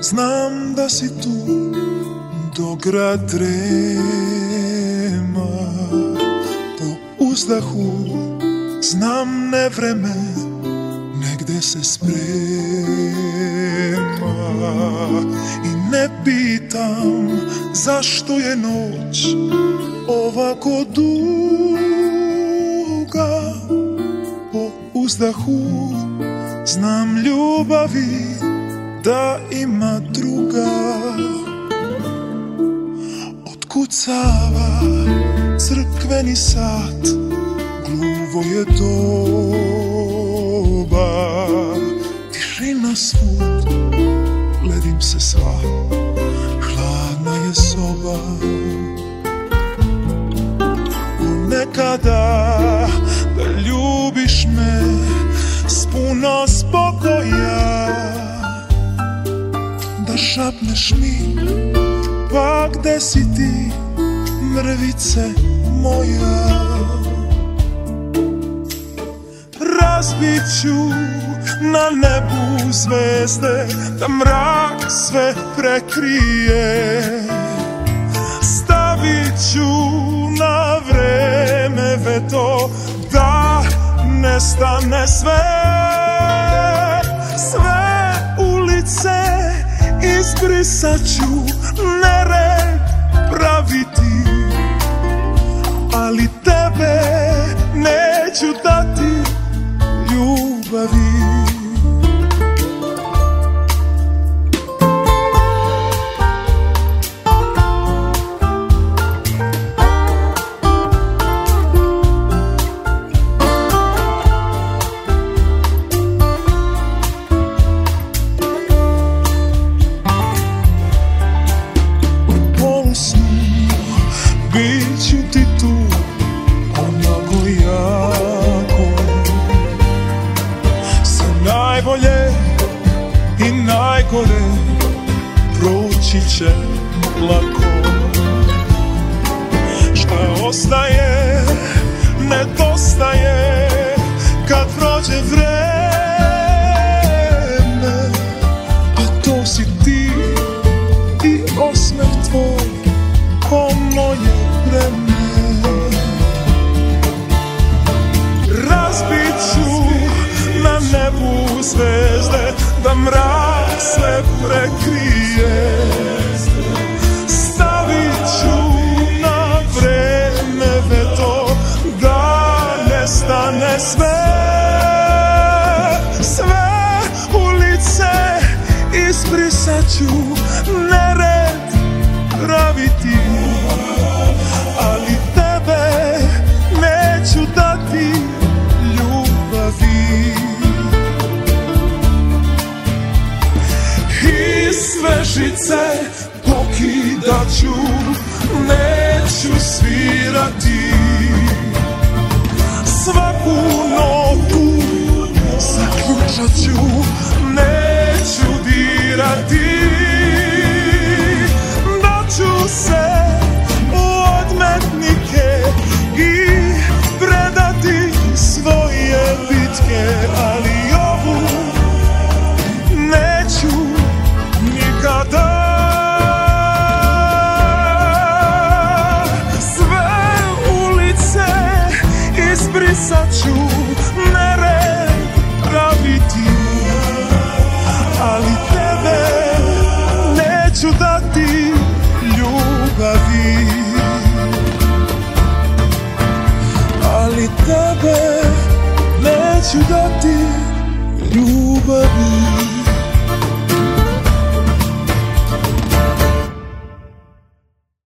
Znam da si tu dok grad trema Po uzdahu znam ne vreme Negde se sprema I ne pitam zašto je noć ovako duga. Po uzdahu Znam ljubavi da ima druga. Otkucava crkveni sat Gluvo je doba svud. Gledim se sva. Hladna je soba. Nekada da ljubiš me s puno spokoja. Da šapneš mi Pa gde si ti mrvice moja Razbit ću na nebu zvezde Da mrak sve prekrije. Stavit ću na vreme veto Da nestane sve. Sve ulice izbrisat ću Nered najgore proći će lako Šta ostaje, nedostaje kad prođe vreme. A to si ti i osmeh tvoj ko moje vreme Razbit ću na nebu zvezde sve prekrije. Stavit ću na vreme veto da nestane sve. Sve ulice izbrisat ću nered praviti sve žice pokidat ću Neću svirati. Svaku notu zaključat ću izbrisat ću Nered praviti Ali tebe neću dati ljubavi. Ali tebe neću dati ljubavi